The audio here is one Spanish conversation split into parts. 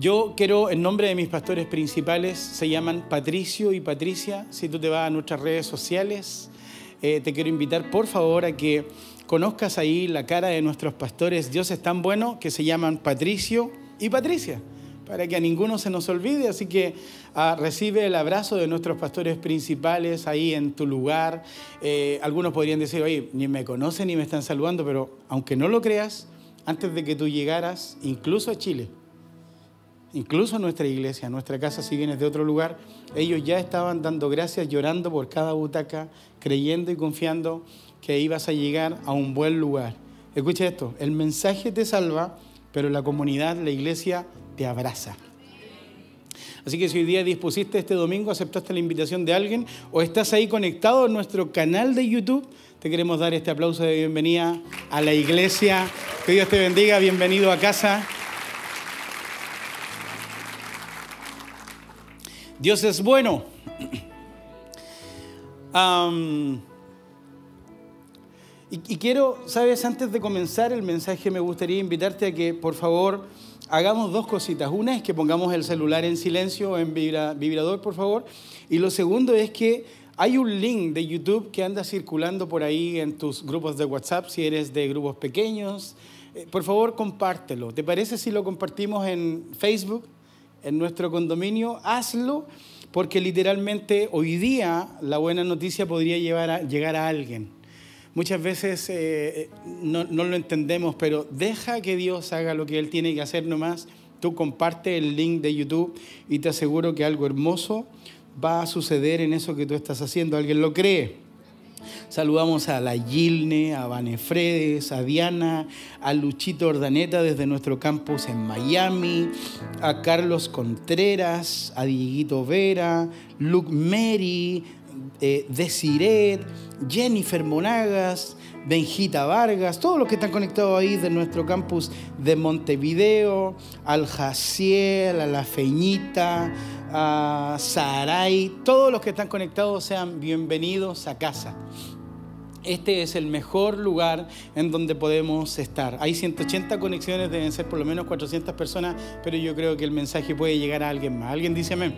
Yo quiero, en nombre de mis pastores principales, se llaman Patricio y Patricia. Si tú te vas a nuestras redes sociales, eh, te quiero invitar por favor a que conozcas ahí la cara de nuestros pastores. Dios es tan bueno que se llaman Patricio y Patricia, para que a ninguno se nos olvide. Así que ah, recibe el abrazo de nuestros pastores principales ahí en tu lugar. Eh, algunos podrían decir, oye, ni me conocen ni me están saludando, pero aunque no lo creas, antes de que tú llegaras, incluso a Chile, incluso nuestra iglesia, nuestra casa, si vienes de otro lugar, ellos ya estaban dando gracias, llorando por cada butaca, creyendo y confiando que ibas a llegar a un buen lugar. Escucha esto, el mensaje te salva, pero la comunidad, la iglesia, te abraza. Así que si hoy día dispusiste este domingo, aceptaste la invitación de alguien o estás ahí conectado en nuestro canal de YouTube, te queremos dar este aplauso de bienvenida a la iglesia. Que Dios te bendiga, bienvenido a casa. Dios es bueno. y, quiero, sabes, antes de comenzar el mensaje, me gustaría invitarte a que, por favor, hagamos dos cositas. Una es que pongamos el celular en silencio en vibrador, por favor. Y lo segundo es que hay un link de YouTube que anda circulando por ahí en tus grupos de WhatsApp, si eres de grupos pequeños. Eh, por favor, compártelo. ¿Te parece si lo compartimos en Facebook? En nuestro condominio, hazlo, porque literalmente hoy día la buena noticia podría llevar llegar a alguien. Muchas veces eh, no, no, lo entendemos, pero deja que Dios haga lo que Él tiene que hacer nomás. Tú comparte el link de YouTube y te aseguro que algo hermoso va a suceder en eso que tú estás haciendo. ¿Alguien lo cree? Saludamos a la Gilne, a Vanefredes, a Diana, a Luchito Ordaneta desde nuestro campus en Miami, a Carlos Contreras, a Dieguito Vera, Luke Mary, eh, Desiret, Jennifer Monagas, Benjita Vargas, todos los que están conectados ahí de nuestro campus de Montevideo, al Jaciel, a la Feñita, a Saray, todos los que están conectados sean bienvenidos a casa. Este es el mejor lugar en donde podemos estar. Hay 180 conexiones, deben ser por lo menos 400 personas, pero yo creo que el mensaje puede llegar a alguien más. ¿Alguien dice amén?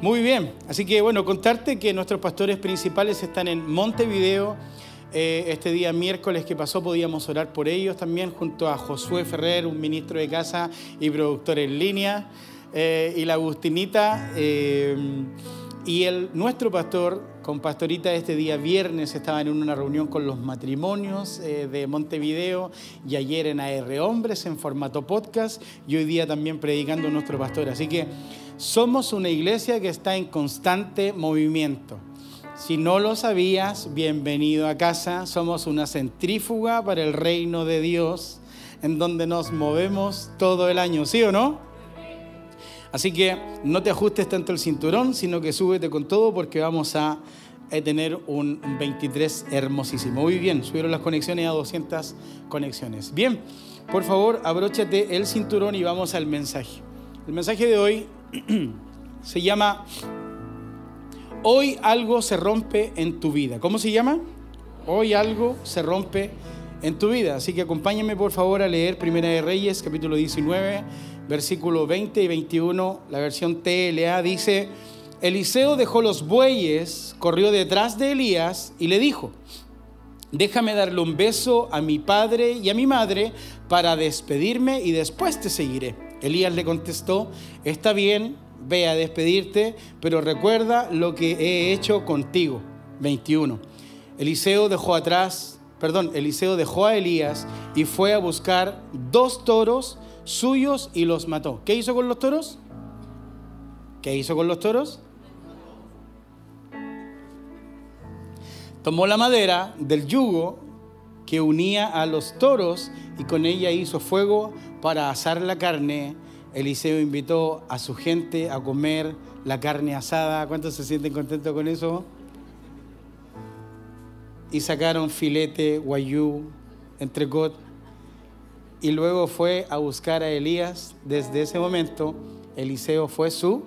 Muy bien, así que bueno, contarte que nuestros pastores principales están en Montevideo. Eh, este día miércoles que pasó podíamos orar por ellos también junto a Josué Ferrer, un ministro de casa y productor en línea. Eh, y la Agustinita eh, y el, nuestro pastor con Pastorita este día viernes estaban en una reunión con los matrimonios eh, de Montevideo y ayer en AR Hombres en formato podcast y hoy día también predicando nuestro pastor. Así que somos una iglesia que está en constante movimiento. Si no lo sabías, bienvenido a casa. Somos una centrífuga para el reino de Dios en donde nos movemos todo el año, ¿sí o no? Así que no te ajustes tanto el cinturón, sino que súbete con todo porque vamos a tener un 23 hermosísimo. Muy bien, subieron las conexiones a 200 conexiones. Bien, por favor, abróchate el cinturón y vamos al mensaje. El mensaje de hoy se llama Hoy algo se rompe en tu vida. ¿Cómo se llama? Hoy algo se rompe en tu vida. Así que acompáñame por favor a leer Primera de Reyes, capítulo 19 versículo 20 y 21, la versión TLA dice, Eliseo dejó los bueyes, corrió detrás de Elías y le dijo, déjame darle un beso a mi padre y a mi madre para despedirme y después te seguiré. Elías le contestó, está bien, ve a despedirte, pero recuerda lo que he hecho contigo. 21. Eliseo dejó atrás, perdón, Eliseo dejó a Elías y fue a buscar dos toros suyos y los mató. ¿Qué hizo con los toros? ¿Qué hizo con los toros? Tomó la madera del yugo que unía a los toros y con ella hizo fuego para asar la carne. Eliseo invitó a su gente a comer la carne asada. ¿Cuántos se sienten contentos con eso? Y sacaron filete, guayú, entrecot y luego fue a buscar a Elías. Desde ese momento, Eliseo fue su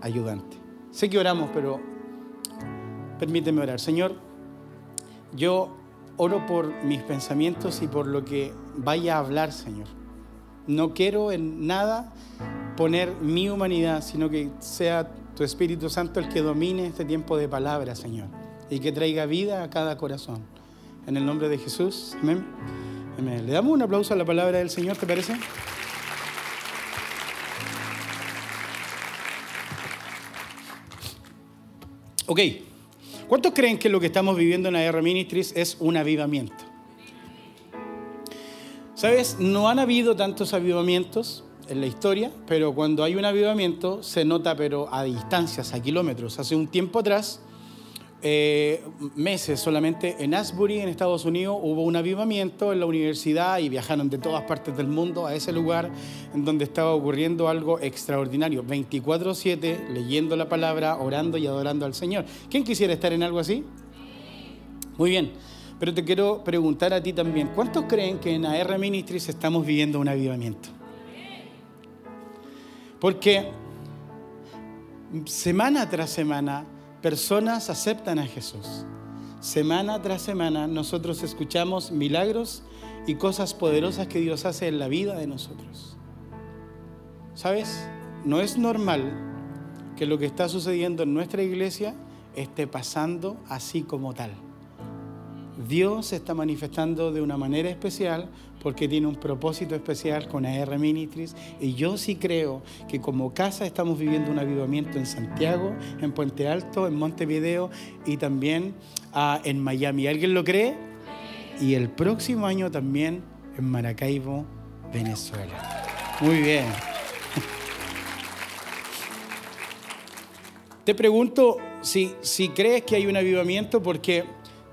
ayudante. Sé que oramos, pero permíteme orar. Señor, yo oro por mis pensamientos y por lo que vaya a hablar, Señor. No quiero en nada poner mi humanidad, sino que sea tu Espíritu Santo el que domine este tiempo de palabra, Señor, y que traiga vida a cada corazón. En el nombre de Jesús, amén. Le damos un aplauso a la palabra del Señor, ¿te parece? Ok, ¿cuántos creen que lo que estamos viviendo en AR Ministries es un avivamiento? Sabes, no han habido tantos avivamientos en la historia, pero cuando hay un avivamiento se nota, pero a distancias, a kilómetros. Hace un tiempo atrás, eh, meses solamente, en Asbury, en Estados Unidos, hubo un avivamiento en la universidad y viajaron de todas partes del mundo a ese lugar en donde estaba ocurriendo algo extraordinario. 24/7, leyendo la palabra, orando y adorando al Señor. ¿Quién quisiera estar en algo así? Muy bien. Pero te quiero preguntar a ti también, ¿cuántos creen que en AR Ministries estamos viviendo un avivamiento? Porque semana tras semana personas aceptan a Jesús. Semana tras semana nosotros escuchamos milagros y cosas poderosas que Dios hace en la vida de nosotros. ¿Sabes? No es normal que lo que está sucediendo en nuestra iglesia esté pasando así como tal. Dios se está manifestando de una manera especial porque tiene un propósito especial con AR Ministries y yo sí creo que como casa estamos viviendo un avivamiento en Santiago, en Puente Alto, en Montevideo y también ah, en Miami. ¿Alguien lo cree? Y el próximo año también en Maracaibo, Venezuela. Muy bien. Te pregunto si, si crees que hay un avivamiento porque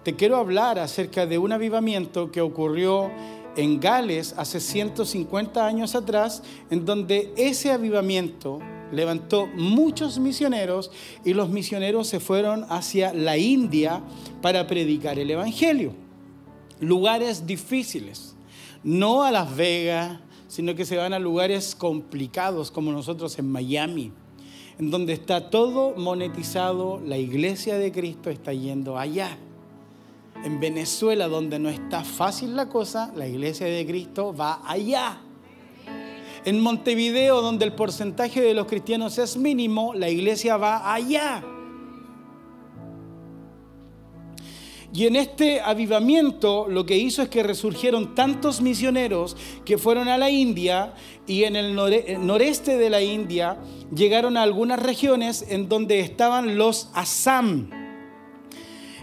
te quiero hablar acerca de un avivamiento que ocurrió en Gales hace 150 años atrás, en donde ese avivamiento levantó muchos misioneros y los misioneros se fueron hacia la India para predicar el Evangelio. Lugares difíciles, no a Las Vegas, sino que se van a lugares complicados como nosotros en Miami, en donde está todo monetizado, la iglesia de Cristo está yendo allá. En Venezuela, donde no está fácil la cosa, la iglesia de Cristo va allá. En Montevideo, donde el porcentaje de los cristianos es mínimo, la iglesia va allá. Y en este avivamiento lo que hizo es que resurgieron tantos misioneros que fueron a la India y en el noreste de la India llegaron a algunas regiones en donde estaban los Assam.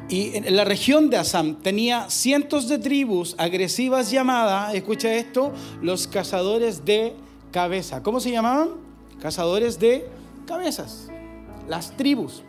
Y la región de Assam tenía cientos de tribus agresivas llamadas, escucha esto, los cazadores de cabeza. ¿Cómo se llamaban? Cazadores de cabezas, las tribus.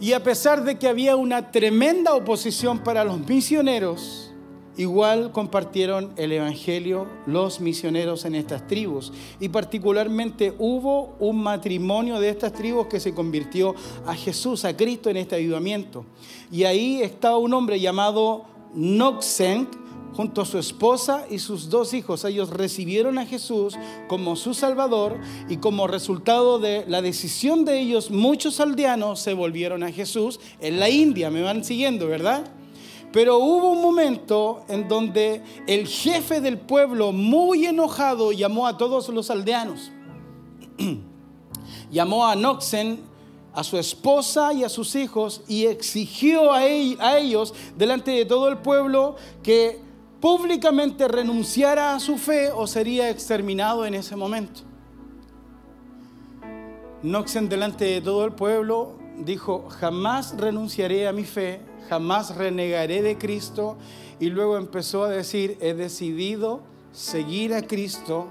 Y a pesar de que había una tremenda oposición para los misioneros, Igual compartieron el Evangelio los misioneros en estas tribus. Y particularmente hubo un matrimonio de estas tribus que se convirtió a Jesús, a Cristo en este avivamiento. Y ahí estaba un hombre llamado Noxen junto a su esposa y sus dos hijos. Ellos recibieron a Jesús como su Salvador y como resultado de la decisión de ellos, muchos aldeanos se volvieron a Jesús en la India. Me van siguiendo, ¿verdad? Pero hubo un momento en donde el jefe del pueblo, muy enojado, llamó a todos los aldeanos. llamó a Noxen, a su esposa y a sus hijos y exigió a, ellos, delante de todo el pueblo, que públicamente renunciara a su fe o sería exterminado en ese momento. Noxen, delante de todo el pueblo, dijo, jamás renunciaré a mi fe jamás renegaré de Cristo. Y luego empezó a decir, he decidido seguir a Cristo,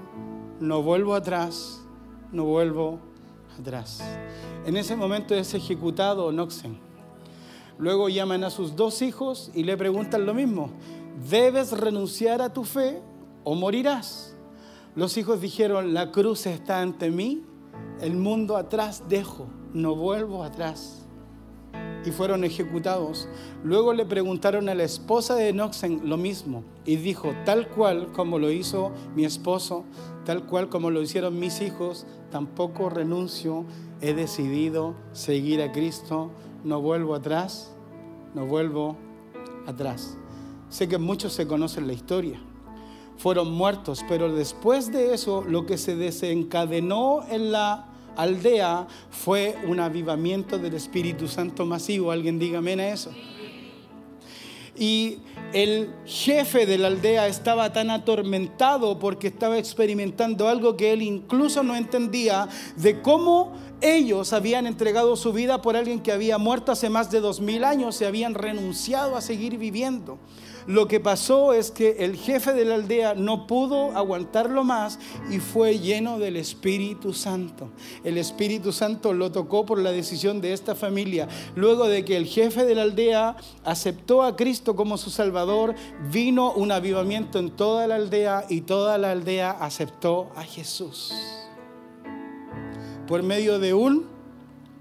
no vuelvo atrás, no vuelvo atrás. En ese momento es ejecutado Noxen. Luego llaman a sus dos hijos y le preguntan lo mismo, ¿debes renunciar a tu fe o morirás? Los hijos dijeron, la cruz está ante mí, el mundo atrás dejo, no vuelvo atrás y fueron ejecutados. Luego le preguntaron a la esposa de Noxen lo mismo y dijo, tal cual como lo hizo mi esposo, tal cual como lo hicieron mis hijos, tampoco renuncio, he decidido seguir a Cristo, no vuelvo atrás, no vuelvo atrás. Sé que muchos se conocen la historia. fueron muertos, pero después de eso lo que se desencadenó en la aldea fue un avivamiento del Espíritu Santo masivo. ¿Alguien dígame a eso? Y el jefe de la aldea estaba tan atormentado porque estaba experimentando algo que él incluso no entendía de cómo ellos habían entregado su vida por alguien que había muerto hace más de dos mil años y habían renunciado a seguir viviendo. Lo que pasó es que el jefe de la aldea no pudo aguantarlo más y fue lleno del Espíritu Santo. El Espíritu Santo lo tocó por la decisión de esta familia. Luego de que el jefe de la aldea aceptó a Cristo como su Salvador, vino un avivamiento en toda la aldea y toda la aldea aceptó a Jesús. Por medio de un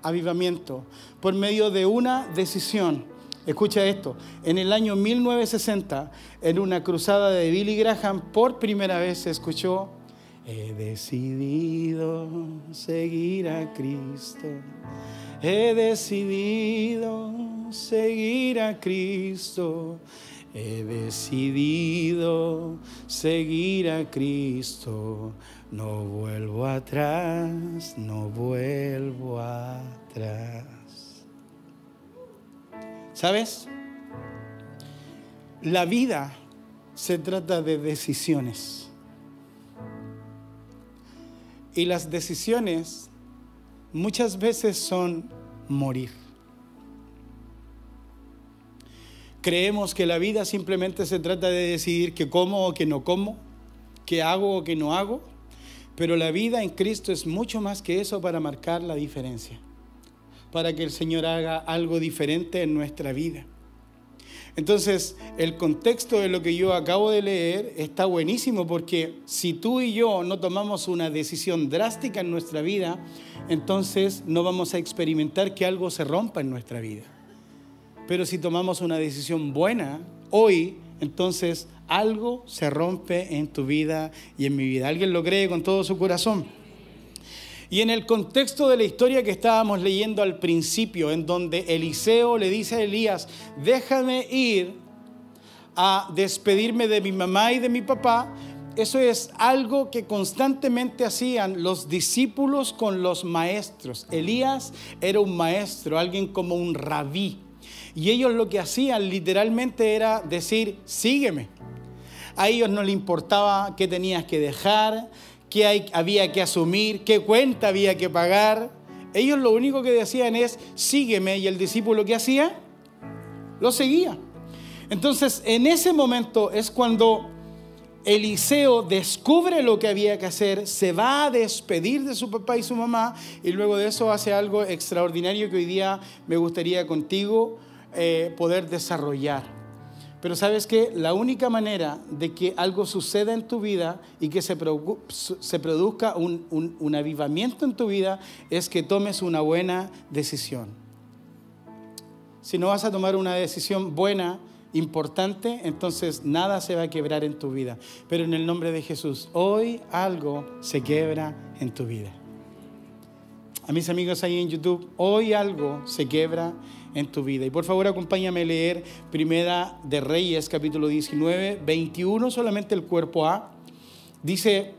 avivamiento, por medio de una decisión. Escucha esto, en el año 1960, en una cruzada de Billy Graham, por primera vez se escuchó, he decidido seguir a Cristo, he decidido seguir a Cristo, he decidido seguir a Cristo, no vuelvo atrás, no vuelvo atrás. ¿Sabes? La vida se trata de decisiones. Y las decisiones muchas veces son morir. Creemos que la vida simplemente se trata de decidir que como o que no como, que hago o que no hago, pero la vida en Cristo es mucho más que eso para marcar la diferencia para que el Señor haga algo diferente en nuestra vida. Entonces, el contexto de lo que yo acabo de leer está buenísimo porque si tú y yo no tomamos una decisión drástica en nuestra vida, entonces no vamos a experimentar que algo se rompa en nuestra vida. Pero si tomamos una decisión buena hoy, entonces algo se rompe en tu vida y en mi vida. ¿Alguien lo cree con todo su corazón? Y en el contexto de la historia que estábamos leyendo al principio, en donde Eliseo le dice a Elías, déjame ir a despedirme de mi mamá y de mi papá, eso es algo que constantemente hacían los discípulos con los maestros. Elías era un maestro, alguien como un rabí. Y ellos lo que hacían literalmente era decir, sígueme. A ellos no le importaba qué tenías que dejar, qué había que asumir, qué cuenta había que pagar. Ellos lo único que decían es, sígueme, y el discípulo que hacía, lo seguía. Entonces, en ese momento es cuando Eliseo descubre lo que había que hacer, se va a despedir de su papá y su mamá, y luego de eso hace algo extraordinario que hoy día me gustaría contigo eh, poder desarrollar. Pero sabes que la única manera de que algo suceda en tu vida y que se, produzca un, un avivamiento en tu vida es que tomes una buena decisión. Si no vas a tomar una decisión buena, importante, entonces nada se va a quebrar en tu vida. Pero en el nombre de Jesús, hoy algo se quiebra en tu vida. A mis amigos ahí en YouTube, hoy algo se quiebra en tu vida. Y por favor acompáñame a leer Primera de Reyes, capítulo 19, 21, solamente el cuerpo A. Dice,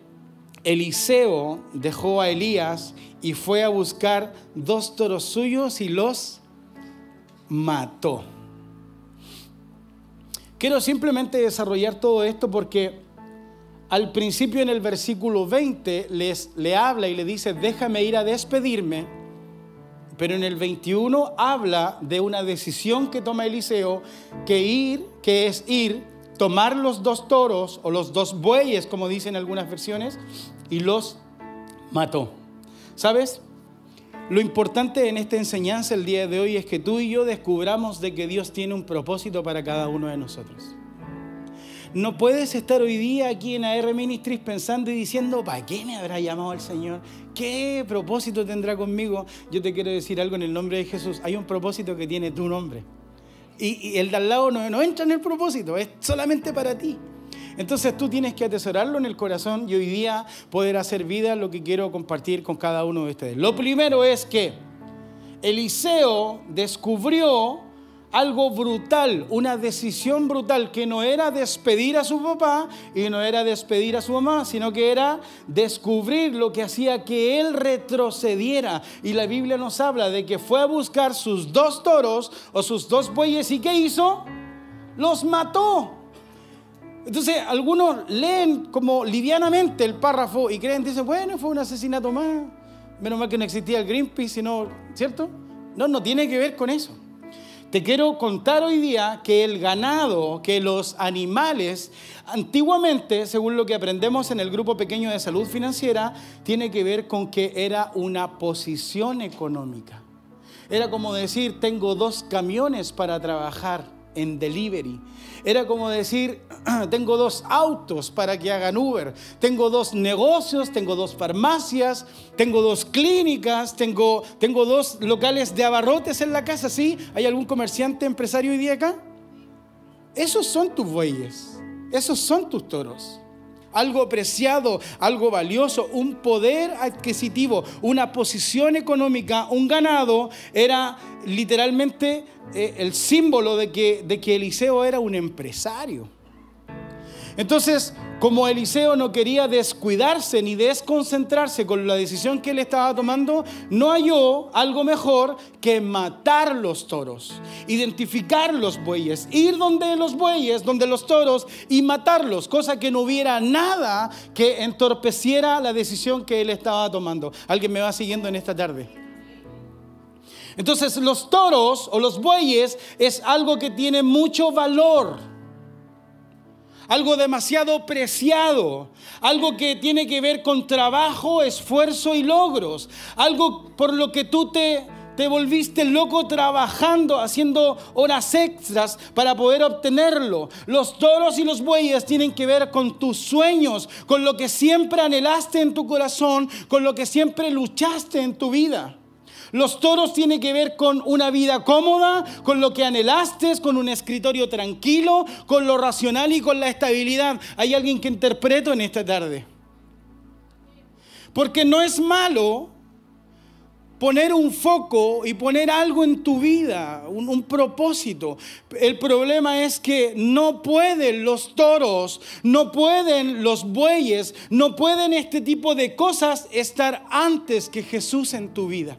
Eliseo dejó a Elías y fue a buscar dos toros suyos y los mató. Quiero simplemente desarrollar todo esto porque al principio en el versículo 20 les, le habla y le dice, déjame ir a despedirme pero en el 21 habla de una decisión que toma Eliseo, que ir, que es ir, tomar los dos toros o los dos bueyes, como dicen algunas versiones, y los mató. ¿Sabes? Lo importante en esta enseñanza el día de hoy es que tú y yo descubramos de que Dios tiene un propósito para cada uno de nosotros. No puedes estar hoy día aquí en AR Ministries pensando y diciendo, ¿para qué me habrá llamado el Señor? ¿Qué propósito tendrá conmigo? Yo te quiero decir algo en el nombre de Jesús. Hay un propósito que tiene tu nombre. Y, el de al lado no, no entra en el propósito, es solamente para ti. Entonces tú tienes que atesorarlo en el corazón y hoy día poder hacer vida lo que quiero compartir con cada uno de ustedes. Lo primero es que Eliseo descubrió algo brutal, una decisión brutal, que no era despedir a su papá y no era despedir a su mamá, sino que era descubrir lo que hacía que él retrocediera. Y la Biblia nos habla de que fue a buscar sus dos toros o sus dos bueyes y ¿qué hizo? Los mató. Entonces, algunos leen como livianamente el párrafo y creen, dicen, bueno, fue un asesinato más. Menos mal que no existía el Greenpeace, sino, ¿cierto? No, no tiene que ver con eso. Te quiero contar hoy día que el ganado, que los animales, antiguamente, según lo que aprendemos en el grupo pequeño de salud financiera, tiene que ver con que era una posición económica. Era como decir, tengo dos camiones para trabajar en delivery. Era como decir, tengo dos autos para que hagan Uber, tengo dos negocios, tengo dos farmacias, tengo dos clínicas, tengo, tengo dos locales de abarrotes en la casa, ¿sí? ¿Hay algún comerciante, empresario hoy día acá? Esos son tus bueyes, esos son tus toros algo preciado, algo valioso, un poder adquisitivo, una posición económica, un ganado, era literalmente eh, el símbolo de que, de que Eliseo era un empresario. Entonces, como Eliseo no quería descuidarse ni desconcentrarse con la decisión que él estaba tomando, no halló algo mejor que matar los toros, identificar los bueyes, ir donde los bueyes, donde los toros y matarlos, cosa que no hubiera nada que entorpeciera la decisión que él estaba tomando. ¿Alguien me va siguiendo en esta tarde? Entonces los toros o los bueyes es algo que tiene mucho valor algo demasiado preciado, algo que tiene que ver con trabajo, esfuerzo y logros, algo por lo que tú te, te volviste loco trabajando, haciendo horas extras para poder obtenerlo. Los toros y los bueyes tienen que ver con tus sueños, con lo que siempre anhelaste en tu corazón, con lo que siempre luchaste en tu vida. Los toros tienen que ver con una vida cómoda, con lo que anhelaste, con un escritorio tranquilo, con lo racional y con la estabilidad. Hay alguien que interpreto en esta tarde. Porque no es malo poner un foco y poner algo en tu vida, un, un, propósito. El problema es que no pueden los toros, no pueden los bueyes, no pueden este tipo de cosas estar antes que Jesús en tu vida.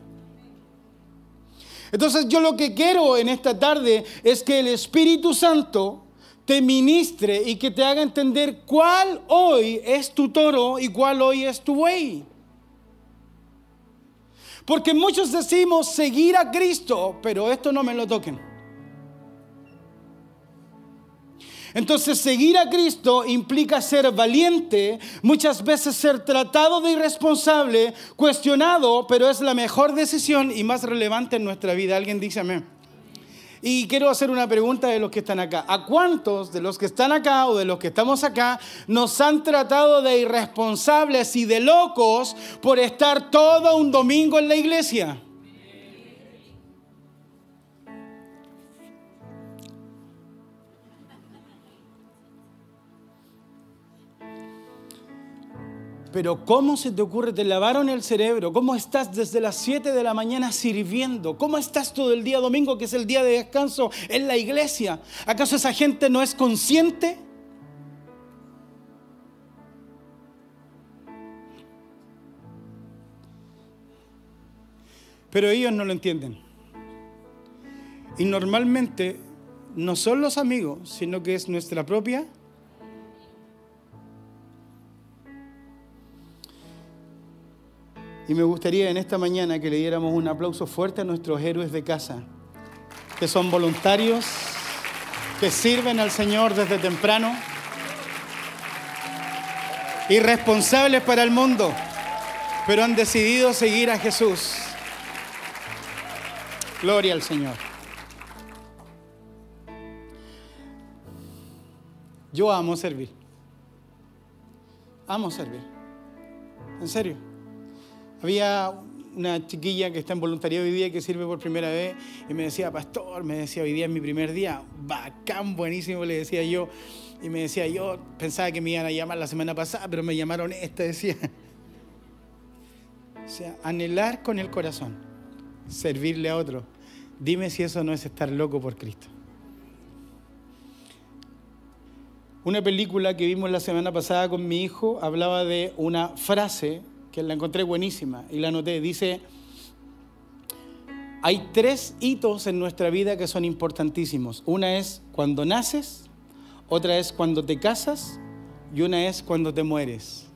Entonces yo lo que quiero en esta tarde es que el Espíritu Santo te ministre y que te haga entender cuál hoy es tu toro y cuál hoy es tu buey. Porque muchos decimos seguir a Cristo, pero esto no me lo toquen. Entonces seguir a Cristo implica ser valiente, muchas veces ser tratado de irresponsable, cuestionado, pero es la mejor decisión y más relevante en nuestra vida. Alguien dice amén. Y quiero hacer una pregunta de los que están acá. ¿A cuántos de los que están acá o de los que estamos acá nos han tratado de irresponsables y de locos por estar todo un domingo en la iglesia? Pero ¿cómo se te ocurre? Te lavaron el cerebro. ¿Cómo estás desde las 7 de la mañana sirviendo? ¿Cómo estás todo el día domingo, que es el día de descanso, en la iglesia? ¿Acaso esa gente no es consciente? Pero ellos no lo entienden. Y normalmente no son los amigos, sino que es nuestra propia Y me gustaría en esta mañana que le diéramos un aplauso fuerte a nuestros héroes de casa, que son voluntarios, que sirven al Señor desde temprano, irresponsables para el mundo, pero han decidido seguir a Jesús. Gloria al Señor. Yo amo servir. Amo servir. En serio. Había una chiquilla que está en voluntariado hoy día que sirve por primera vez y me decía, pastor, me decía, hoy día es mi primer día, bacán, buenísimo, le decía yo. Y me decía, yo pensaba que me iban a llamar la semana pasada, pero me llamaron esta, decía. O sea, anhelar con el corazón, servirle a otro, Dime si eso no es estar loco por Cristo. Una película que vimos la semana pasada con mi hijo hablaba de una frase que la encontré buenísima y la anoté. Dice, hay tres hitos en nuestra vida que son importantísimos. Una es cuando naces, otra es cuando te casas y una es cuando te mueres.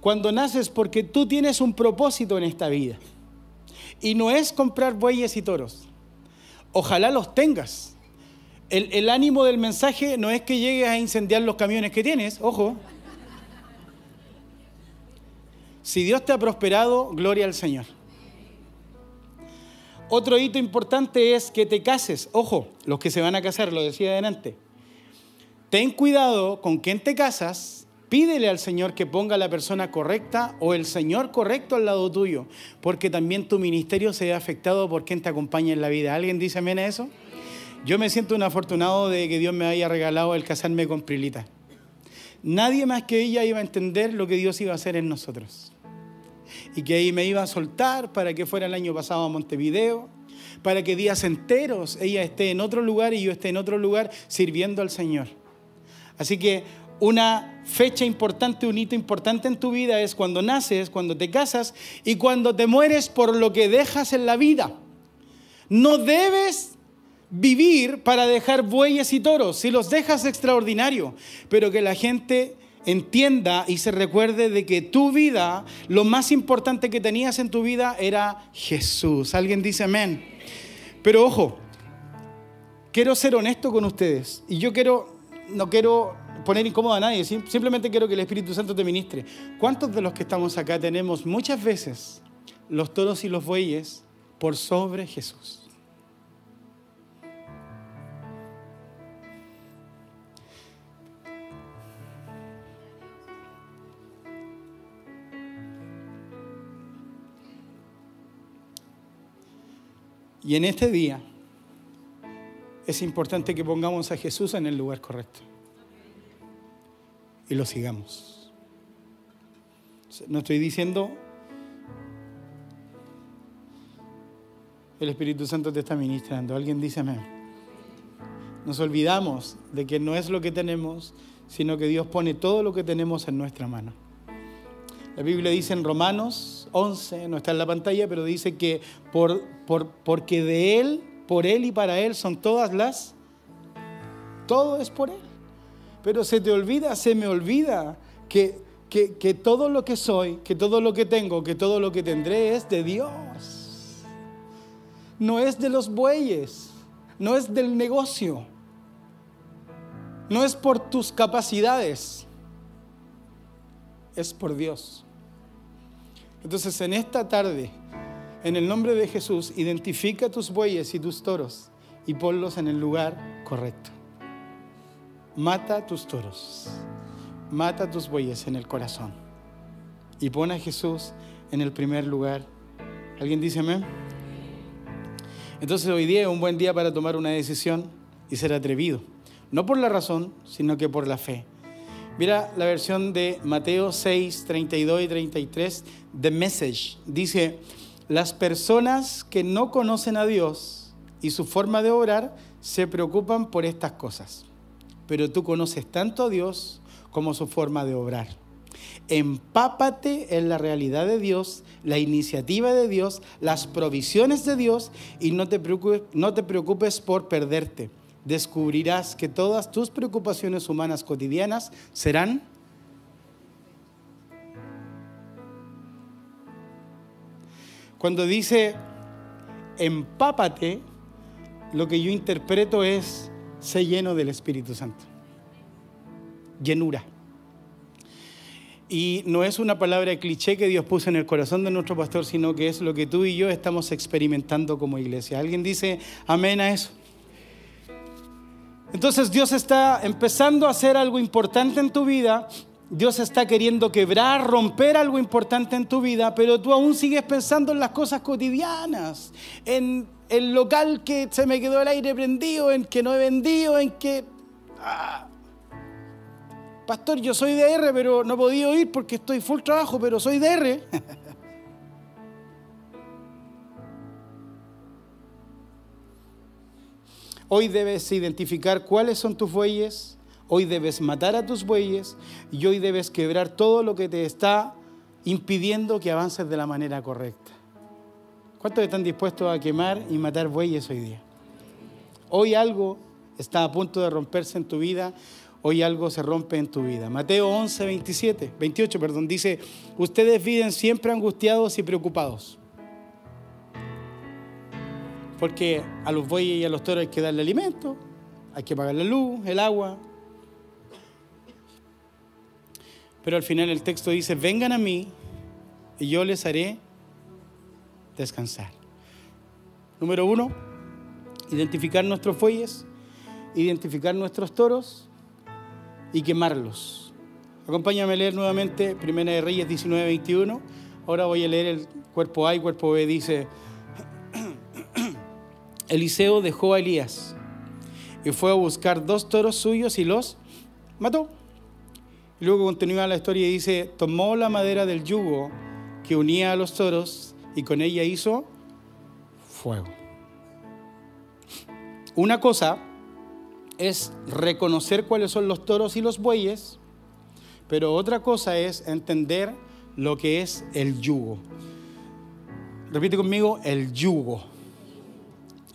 Cuando naces porque tú tienes un propósito en esta vida. Y no es comprar bueyes y toros. Ojalá los tengas. El, ánimo del mensaje no es que llegues a incendiar los camiones que tienes, ojo. Si Dios te ha prosperado, gloria al Señor. Otro hito importante es que te cases. Ojo, los que se van a casar, lo decía adelante. Ten cuidado con quién te casas. Pídele al Señor que ponga la persona correcta o el Señor correcto al lado tuyo, porque también tu ministerio se ve afectado por quien te acompaña en la vida. ¿Alguien dice amén a eso? Yo me siento un afortunado de que Dios me haya regalado el casarme con Prilita. Nadie más que ella iba a entender lo que Dios iba a hacer en nosotros. Y que ahí me iba a soltar para que fuera el año pasado a Montevideo, para que días enteros ella esté en otro lugar y yo esté en otro lugar sirviendo al Señor. Así que una fecha importante, un hito importante en tu vida es cuando naces, cuando te casas y cuando te mueres por lo que dejas en la vida. No debes vivir para dejar bueyes y toros. Si los dejas, extraordinario. Pero que la gente entienda y se recuerde de que tu vida, lo más importante que tenías en tu vida era Jesús. Alguien dice amén. Pero ojo, quiero ser honesto con ustedes. Y yo quiero, no quiero poner incómodo a nadie, simplemente quiero que el Espíritu Santo te ministre. ¿Cuántos de los que estamos acá tenemos muchas veces los toros y los bueyes por sobre Jesús? Y en este día es importante que pongamos a Jesús en el lugar correcto y lo sigamos. No estoy diciendo, el Espíritu Santo te está ministrando, alguien dice amén. Nos olvidamos de que no es lo que tenemos, sino que Dios pone todo lo que tenemos en nuestra mano. La Biblia dice en Romanos 11, no está en la pantalla, pero dice que por, por, porque de Él, por Él y para Él son todas las... Todo es por Él. Pero se te olvida, se me olvida que, que, que todo lo que soy, que todo lo que tengo, que todo lo que tendré es de Dios. No es de los bueyes, no es del negocio, no es por tus capacidades, es por Dios. Entonces en esta tarde, en el nombre de Jesús, identifica tus bueyes y tus toros y ponlos en el lugar correcto. Mata tus toros, mata tus bueyes en el corazón y pon a Jesús en el primer lugar. ¿Alguien dice amén? Entonces hoy día es un buen día para tomar una decisión y ser atrevido. No por la razón, sino que por la fe. Mira la versión de Mateo 6, 32 y 33, The Message. Dice, las personas que no conocen a Dios y su forma de obrar se preocupan por estas cosas. Pero tú conoces tanto a Dios como su forma de obrar. Empápate en la realidad de Dios, la iniciativa de Dios, las provisiones de Dios y no te preocupes, no te preocupes por perderte descubrirás que todas tus preocupaciones humanas cotidianas serán Cuando dice empápate, lo que yo interpreto es sé lleno del Espíritu Santo. Llenura. Y no es una palabra cliché que Dios puso en el corazón de nuestro pastor, sino que es lo que tú y yo estamos experimentando como iglesia. ¿Alguien dice amén a eso? Entonces Dios está empezando a hacer algo importante en tu vida. Dios está queriendo quebrar, romper algo importante en tu vida, pero tú aún sigues pensando en las cosas cotidianas, en el local que se me quedó el aire prendido, en que no he vendido, en que... Ah, pastor, yo soy de R, pero no he podido ir porque estoy full trabajo, pero soy de R. Hoy debes identificar cuáles son tus bueyes, hoy debes matar a tus bueyes y hoy debes quebrar todo lo que te está impidiendo que avances de la manera correcta. ¿Cuántos están dispuestos a quemar y matar bueyes hoy día? Hoy algo está a punto de romperse en tu vida, hoy algo se rompe en tu vida. Mateo 11, 27, 28, perdón, dice, ustedes viven siempre angustiados y preocupados. Porque a los bueyes y a los toros hay que darle alimento, hay que pagar la luz, el agua. Pero al final el texto dice, vengan a mí y yo les haré descansar. Número uno, identificar nuestros bueyes, identificar nuestros toros y quemarlos. Acompáñame a leer nuevamente Primera de Reyes 19, 21. Ahora voy a leer el cuerpo A y cuerpo B. Dice, Eliseo dejó a Elías y fue a buscar dos toros suyos y los mató. Luego continúa la historia y dice, tomó la madera del yugo que unía a los toros y con ella hizo fuego. Una cosa es reconocer cuáles son los toros y los bueyes, pero otra cosa es entender lo que es el yugo. Repite conmigo, el yugo.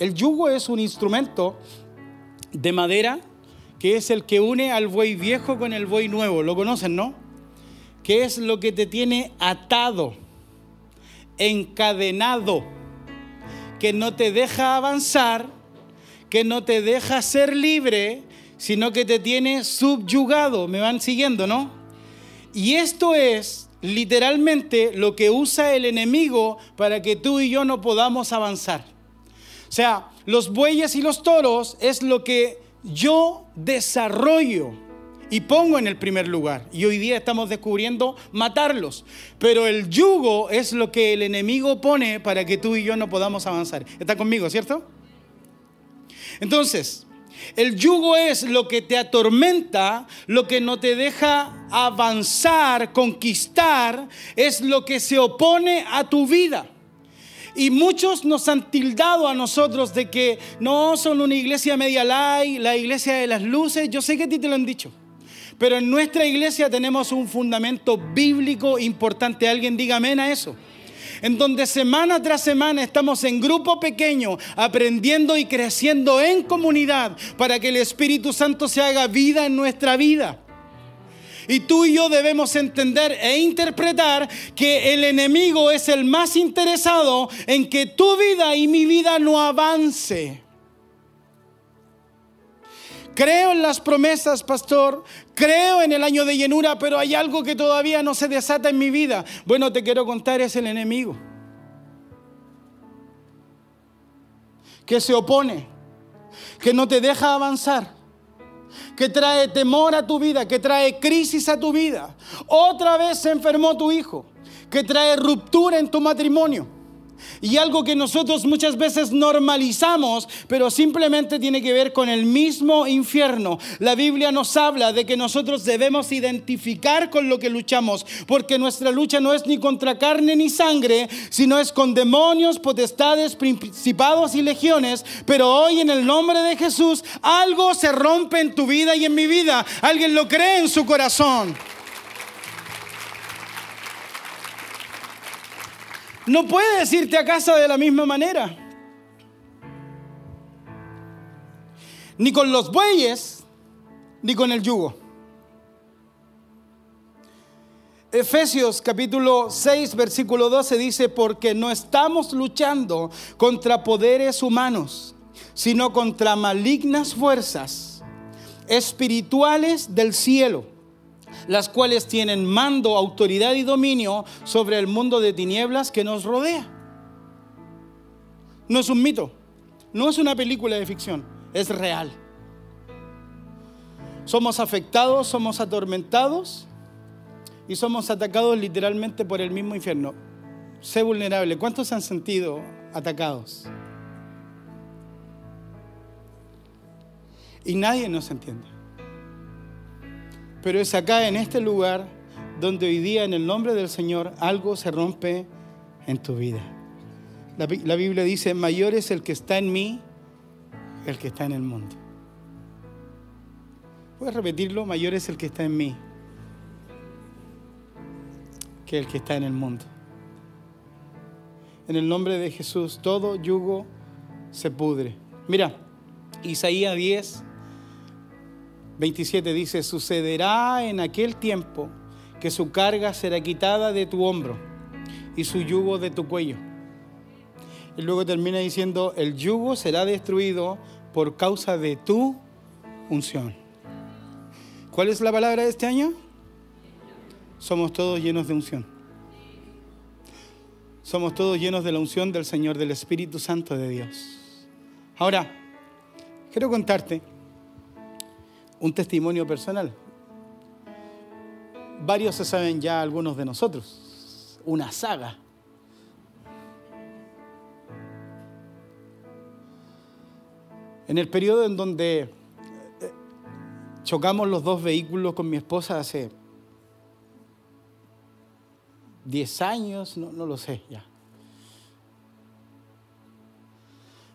El yugo es un instrumento de madera que es el que une al buey viejo con el buey nuevo. ¿Lo conocen, no? Que es lo que te tiene atado, encadenado, que no te deja avanzar, que no te deja ser libre, sino que te tiene subyugado. ¿Me van siguiendo, no? Y esto es literalmente lo que usa el enemigo para que tú y yo no podamos avanzar. O sea, los bueyes y los toros es lo que yo desarrollo y pongo en el primer lugar. Y hoy día estamos descubriendo matarlos. Pero el yugo es lo que el enemigo pone para que tú y yo no podamos avanzar. ¿Está conmigo, cierto? Entonces, el yugo es lo que te atormenta, lo que no te deja avanzar, conquistar, es lo que se opone a tu vida. Y muchos nos han tildado a nosotros de que no son una iglesia media light, la iglesia de las luces. Yo sé que a ti te lo han dicho. Pero en nuestra iglesia tenemos un fundamento bíblico importante. Alguien diga amén a eso. En donde semana tras semana estamos en grupo pequeño, aprendiendo y creciendo en comunidad para que el Espíritu Santo se haga vida en nuestra vida. Y tú y yo debemos entender e interpretar que el enemigo es el más interesado en que tu vida y mi vida no avance. Creo en las promesas, pastor. Creo en el año de llenura, pero hay algo que todavía no se desata en mi vida. Bueno, te quiero contar, es el enemigo. Que se opone, que no te deja avanzar que trae temor a tu vida, que trae crisis a tu vida. Otra vez se enfermó tu hijo, que trae ruptura en tu matrimonio y algo que nosotros muchas veces normalizamos, pero simplemente tiene que ver con el mismo infierno. La Biblia nos habla de que nosotros debemos identificar con lo que luchamos, porque nuestra lucha no es ni contra carne ni sangre, sino es con demonios, potestades, principados y legiones. Pero hoy en el nombre de Jesús algo se rompe en tu vida y en mi vida. Alguien lo cree en su corazón. No puedes irte a casa de la misma manera. Ni con los bueyes, ni con el yugo. Efesios capítulo 6, versículo 12 dice, porque no estamos luchando contra poderes humanos, sino contra malignas fuerzas espirituales del cielo las cuales tienen mando, autoridad y dominio sobre el mundo de tinieblas que nos rodea. No es un mito, no es una película de ficción, es real. Somos afectados, somos atormentados y somos atacados literalmente por el mismo infierno. Sé vulnerable. ¿Cuántos se han sentido atacados? Y nadie nos entiende. Pero es acá, en este lugar, donde hoy día, en el nombre del Señor, algo se rompe en tu vida. La, Biblia dice, mayor es el que está en mí el que está en el mundo. ¿Puedes repetirlo? Mayor es el que está en mí que el que está en el mundo. En el nombre de Jesús, todo yugo se pudre. Mira, Isaías 10, 27 dice, sucederá en aquel tiempo que su carga será quitada de tu hombro y su yugo de tu cuello. Y luego termina diciendo, el yugo será destruido por causa de tu unción. ¿Cuál es la palabra de este año? Somos todos llenos de unción. Somos todos llenos de la unción del Señor, del Espíritu Santo de Dios. Ahora, quiero contarte un testimonio personal. Varios se saben ya algunos de nosotros. Una saga. En el periodo en donde eh, chocamos los dos vehículos con mi esposa hace 10 años, no, no lo sé ya.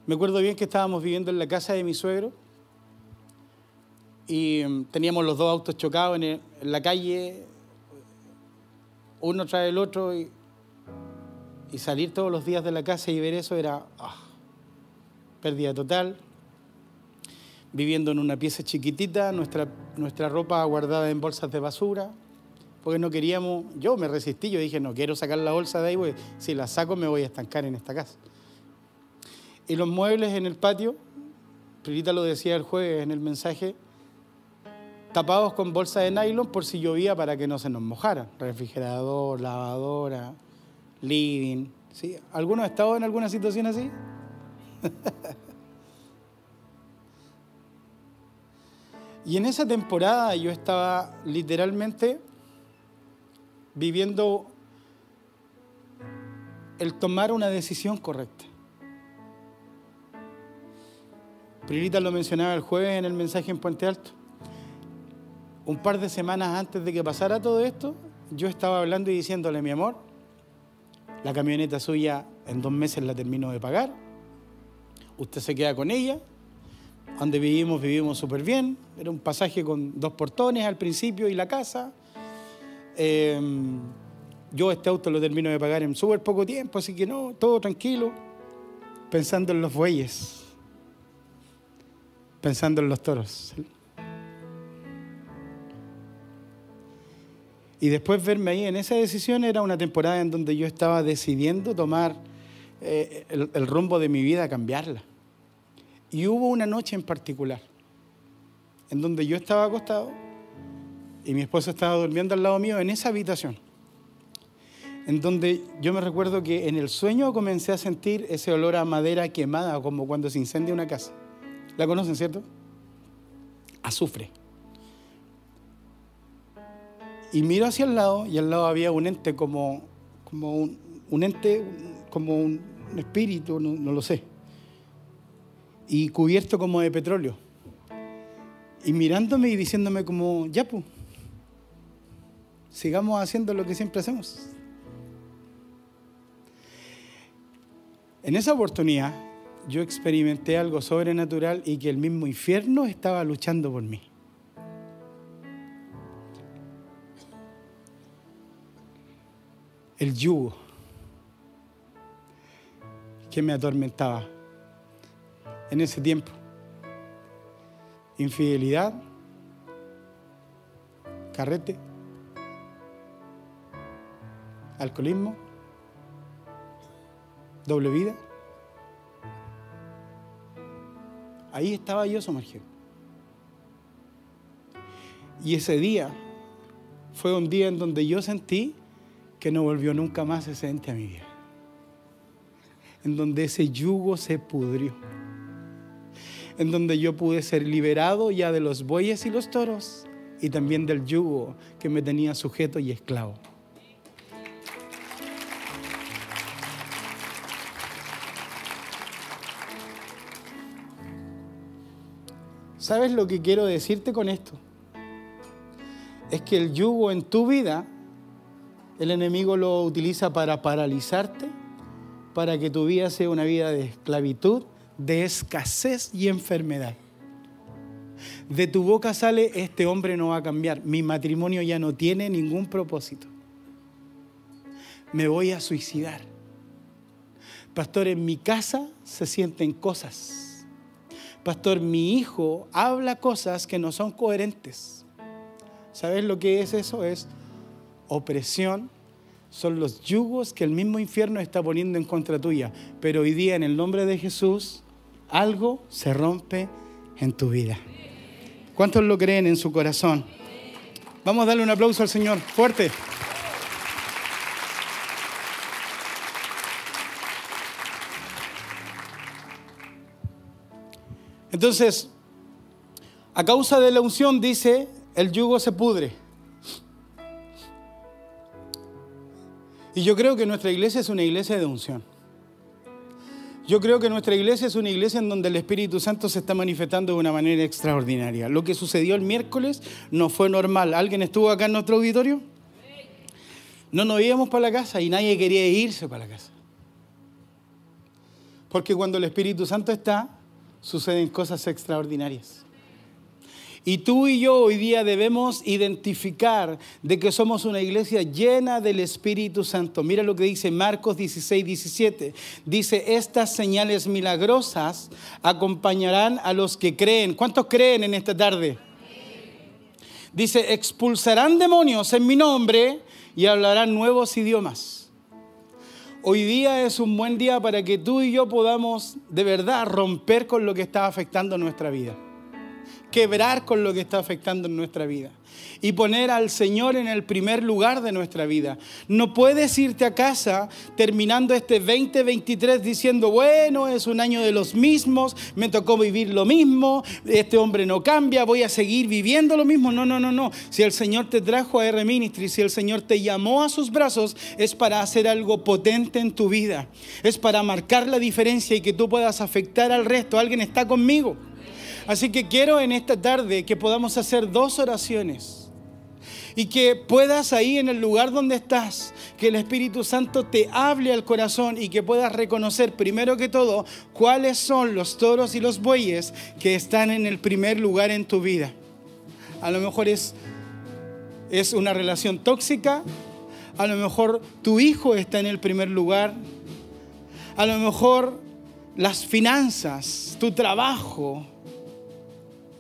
Me acuerdo bien que estábamos viviendo en la casa de mi suegro y mm, teníamos los dos autos chocados en, la calle, uno tras el otro, y, salir todos los días de la casa y ver eso era ah, pérdida total. Viviendo en una pieza chiquitita, nuestra, nuestra ropa guardada en bolsas de basura, porque no queríamos, yo me resistí, yo dije, no quiero sacar la bolsa de ahí, si la saco me voy a estancar en esta casa. Y los muebles en el patio, Prilita lo decía el jueves en el mensaje, tapados con bolsa de nylon por si llovía para que no se nos mojara. Refrigerador, lavadora, living. ¿sí? ¿Alguno en alguna situación así? y en esa temporada yo estaba literalmente viviendo el tomar una decisión correcta. Prilita lo mencionaba el jueves en el mensaje en Puente Alto. Un par de semanas antes de que pasara todo esto, yo estaba hablando y diciéndole, mi amor, la camioneta suya en dos meses la termino de pagar, usted se queda con ella, donde vivimos vivimos súper bien, era un pasaje con dos portones al principio y la casa, Em, yo este auto lo termino de pagar en súper poco tiempo, así que no, todo tranquilo, pensando en los bueyes, pensando en los toros. Y después verme ahí en esa decisión era una temporada en donde yo estaba decidiendo tomar eh, el, el rumbo de mi vida, cambiarla. Y hubo una noche en particular en donde yo estaba acostado y mi esposa estaba durmiendo al lado mío en esa habitación, en donde yo me recuerdo que en el sueño comencé a sentir ese olor a madera quemada, como cuando se incendia una casa. ¿La conocen, cierto? Azufre. Y miro hacia el lado y al lado había un ente como, como un, ente, como un, espíritu, no, lo sé. Y cubierto como de petróleo. Y mirándome y diciéndome como, ya pues, sigamos haciendo lo que siempre hacemos. En esa oportunidad yo experimenté algo sobrenatural y que el mismo infierno estaba luchando por mí. El yugo que me atormentaba en ese tiempo. Infidelidad, carrete, alcoholismo, doble vida. Ahí estaba yo sumergido. Y ese día fue un día en donde yo sentí que no volvió nunca más ese ente a mi vida. En donde ese yugo se pudrió. En donde yo pude ser liberado ya de los bueyes y los toros y también del yugo que me tenía sujeto y esclavo. ¿Sabes lo que quiero decirte con esto? Es que el yugo en tu vida, el enemigo lo utiliza para paralizarte, para que tu vida sea una vida de esclavitud, de escasez y enfermedad. De tu boca sale, este hombre no va a cambiar, mi matrimonio ya no tiene ningún propósito. Me voy a suicidar. Pastor, en mi casa se sienten cosas. Pastor, mi hijo habla cosas que no son coherentes. ¿Sabes lo que es eso? Es opresión. Son los yugos que el mismo infierno está poniendo en contra tuya. Pero hoy día, en el nombre de Jesús, algo se rompe en tu vida. ¿Cuántos lo creen en su corazón? Vamos a darle un aplauso al Señor, fuerte. Entonces, a causa de la unción, dice, el yugo se pudre. Y yo creo que nuestra iglesia es una iglesia de unción. Yo creo que nuestra iglesia es una iglesia en donde el Espíritu Santo se está manifestando de una manera extraordinaria. Lo que sucedió el miércoles no fue normal. ¿Alguien estuvo acá en nuestro auditorio? No nos íbamos para la casa y nadie quería irse para la casa. Porque cuando el Espíritu Santo está, suceden cosas extraordinarias. Y tú y yo hoy día debemos identificar de que somos una iglesia llena del Espíritu Santo. Mira lo que dice Marcos 16, 17. Dice, estas señales milagrosas acompañarán a los que creen. ¿Cuántos creen en esta tarde? Dice, expulsarán demonios en mi nombre y hablarán nuevos idiomas. Hoy día es un buen día para que tú y yo podamos de verdad romper con lo que está afectando nuestra vida quebrar con lo que está afectando en nuestra vida y poner al Señor en el primer lugar de nuestra vida. No puedes irte a casa terminando este 2023 diciendo, bueno, es un año de los mismos, me tocó vivir lo mismo, este hombre no cambia, voy a seguir viviendo lo mismo. No, no, no, no. Si el Señor te trajo a R Ministry, si el Señor te llamó a sus brazos, es para hacer algo potente en tu vida. Es para marcar la diferencia y que tú puedas afectar al resto. ¿Alguien está conmigo? Así que quiero en esta tarde que podamos hacer dos oraciones. Y que puedas ahí en el lugar donde estás, que el Espíritu Santo te hable al corazón y que puedas reconocer primero que todo cuáles son los toros y los bueyes que están en el primer lugar en tu vida. A lo mejor es, es una relación tóxica, a lo mejor tu hijo está en el primer lugar, a lo mejor las finanzas, tu trabajo,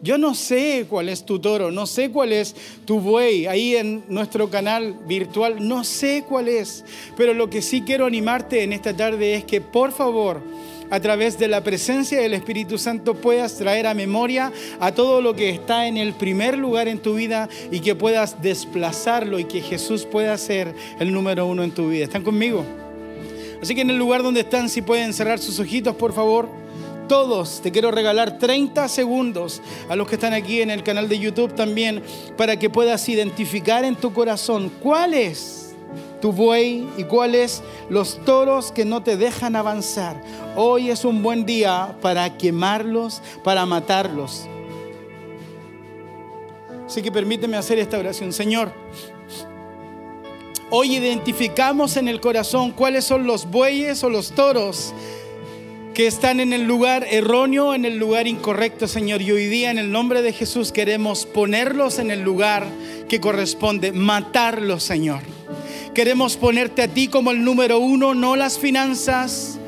yo no sé cuál es tu toro, no sé cuál es tu buey ahí en nuestro canal virtual, no sé cuál es, pero lo que sí quiero animarte en esta tarde es que por favor, a través de la presencia del Espíritu Santo puedas traer a memoria a todo lo que está en el primer lugar en tu vida y que puedas desplazarlo y que Jesús pueda ser el número uno en tu vida. ¿Están conmigo? Así que en el lugar donde están, si pueden cerrar sus ojitos, por favor todos. Te quiero regalar 30 segundos a los que están aquí en el canal de YouTube también para que puedas identificar en tu corazón cuál es tu buey y cuáles los toros que no te dejan avanzar. Hoy es un buen día para quemarlos, para matarlos. Así que permíteme hacer esta oración. Señor, hoy identificamos en el corazón cuáles son los bueyes o los toros que están en el lugar erróneo, en el lugar incorrecto, Señor. Y hoy día en el nombre de Jesús queremos ponerlos en el lugar que corresponde, matarlos, Señor. Queremos ponerte a ti como el número uno, no las finanzas,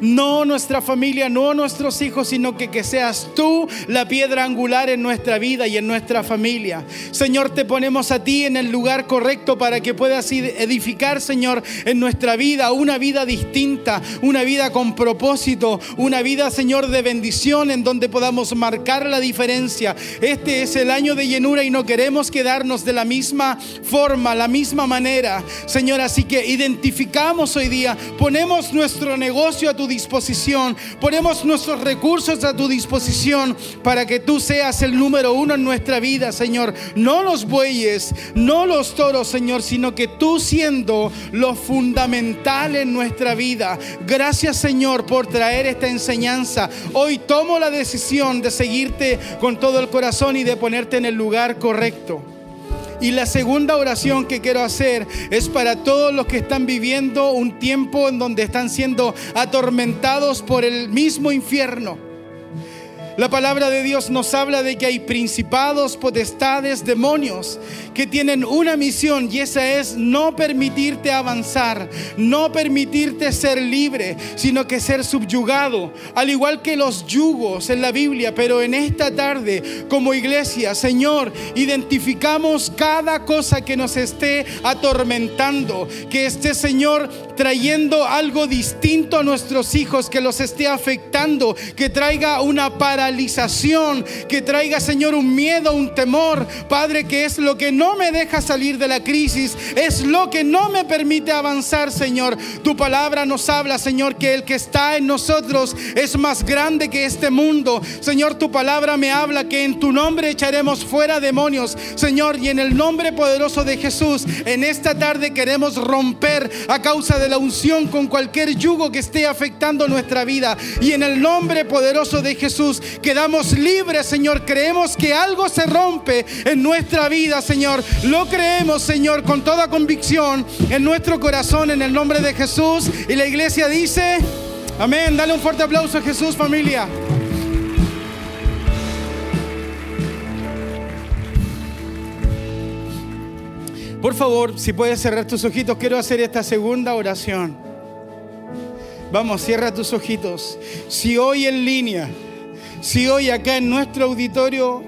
no nuestra familia, no nuestros hijos, sino que, que seas tú la piedra angular en nuestra vida y en nuestra familia. Señor, te ponemos a ti en el lugar correcto para que puedas edificar, Señor, en nuestra vida una vida distinta, una vida con propósito, una vida, Señor, de bendición en donde podamos marcar la diferencia. Este es el año de llenura y no queremos quedarnos de la misma forma, la misma manera. Señor, así que identificamos hoy día, ponemos nuestro negocio a tu disposición, ponemos nuestros recursos a tu disposición para que tú seas el número uno en nuestra vida, Señor. No los bueyes, no los toros, Señor, sino que tú siendo lo fundamental en nuestra vida. Gracias, Señor, por traer esta enseñanza. Hoy tomo la decisión de seguirte con todo el corazón y de ponerte en el lugar correcto. Y la segunda oración que quiero hacer es para todos los que están viviendo un tiempo en donde están siendo atormentados por el mismo infierno. La palabra de Dios nos habla de que hay principados, potestades, demonios que tienen una misión y esa es no permitirte avanzar, no permitirte ser libre, sino que ser subyugado, al igual que los yugos en la Biblia. Pero en esta tarde, como iglesia, Señor, identificamos cada cosa que nos esté atormentando, que esté, Señor, trayendo algo distinto a nuestros hijos, que los esté afectando, que traiga una paralización, que traiga, Señor, un miedo, un temor, Padre, que es lo que no me deja salir de la crisis, es lo que no me permite avanzar, Señor. Tu palabra nos habla, Señor, que el que está en nosotros es más grande que este mundo. Señor, tu palabra me habla que en tu nombre echaremos fuera demonios, Señor, y en el nombre poderoso de Jesús, en esta tarde queremos romper a causa de la unción con cualquier yugo que esté afectando nuestra vida. Y en el nombre poderoso de Jesús quedamos libres, Señor. Creemos que algo se rompe en nuestra vida, Señor. Lo creemos, Señor, con toda convicción en nuestro corazón, en el nombre de Jesús. Y la iglesia dice, amén. Dale un fuerte aplauso a Jesús, familia. Por favor, si puedes cerrar tus ojitos, quiero hacer esta segunda oración. Vamos, cierra tus ojitos. Si hoy en línea, si hoy acá en nuestro auditorio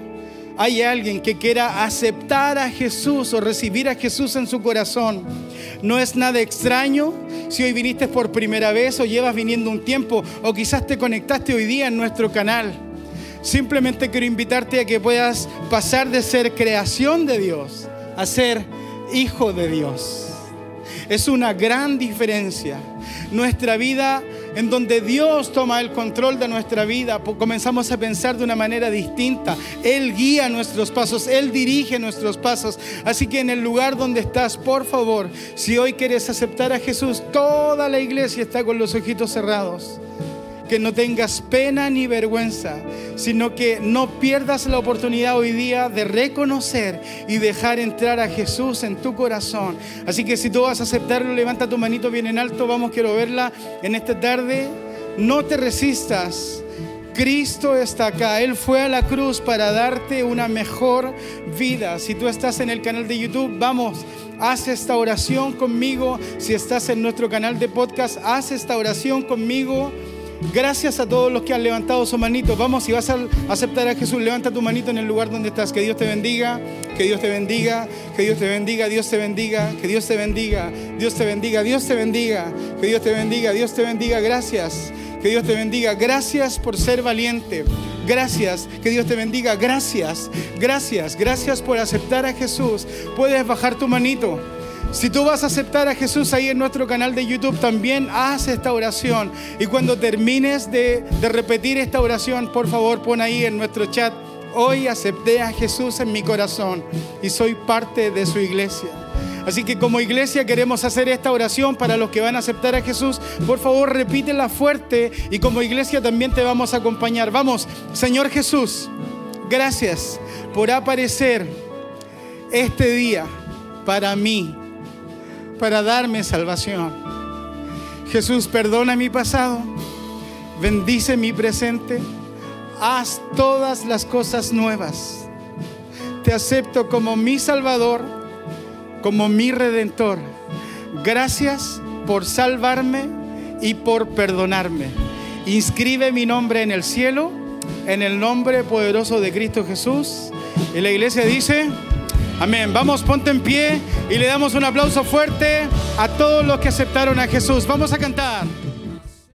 hay alguien que quiera aceptar a Jesús o recibir a Jesús en su corazón, no es nada extraño si hoy viniste por primera vez o llevas viniendo un tiempo o quizás te conectaste hoy día en nuestro canal. Simplemente quiero invitarte a que puedas pasar de ser creación de Dios a ser hijo de Dios. Es una gran diferencia. Nuestra vida en donde Dios toma el control de nuestra vida, comenzamos a pensar de una manera distinta. Él guía nuestros pasos, Él dirige nuestros pasos. Así que en el lugar donde estás, por favor, si hoy quieres aceptar a Jesús, toda la iglesia está con los ojitos cerrados que no tengas pena ni vergüenza, sino que no pierdas la oportunidad hoy día de reconocer y dejar entrar a Jesús en tu corazón. Así que si tú vas a aceptarlo, levanta tu manito bien en alto, vamos, quiero verla en esta tarde. No te resistas. Cristo está acá. Él fue a la cruz para darte una mejor vida. Si tú estás en el canal de YouTube, vamos, haz esta oración conmigo. Si estás en nuestro canal de podcast, haz esta oración conmigo. Gracias a todos los que han levantado su manito. Vamos, si vas a aceptar a Jesús, levanta tu manito en el lugar donde estás. Que Dios te bendiga, que Dios te bendiga, que Dios te bendiga, Dios te bendiga, que Dios te bendiga, Dios te bendiga, Dios te bendiga, que Dios te bendiga, Dios te bendiga. Gracias, que Dios te bendiga. Gracias por ser valiente. Gracias, que Dios te bendiga. Gracias, gracias, gracias por aceptar a Jesús. Puedes bajar tu manito. Si tú vas a aceptar a Jesús ahí en nuestro canal de YouTube, también haz esta oración. Y cuando termines de, repetir esta oración, por favor pon ahí en nuestro chat, hoy acepté a Jesús en mi corazón y soy parte de su iglesia. Así que como iglesia queremos hacer esta oración para los que van a aceptar a Jesús. Por favor, repítela fuerte y como iglesia también te vamos a acompañar. Vamos, Señor Jesús, gracias por aparecer este día para mí para darme salvación. Jesús, perdona mi pasado, bendice mi presente, haz todas las cosas nuevas. Te acepto como mi Salvador, como mi Redentor. Gracias por salvarme y por perdonarme. Inscribe mi nombre en el cielo, en el nombre poderoso de Cristo Jesús. Y la iglesia dice... Amén. Vamos, ponte en pie y le damos un aplauso fuerte a todos los que aceptaron a Jesús. Vamos a cantar.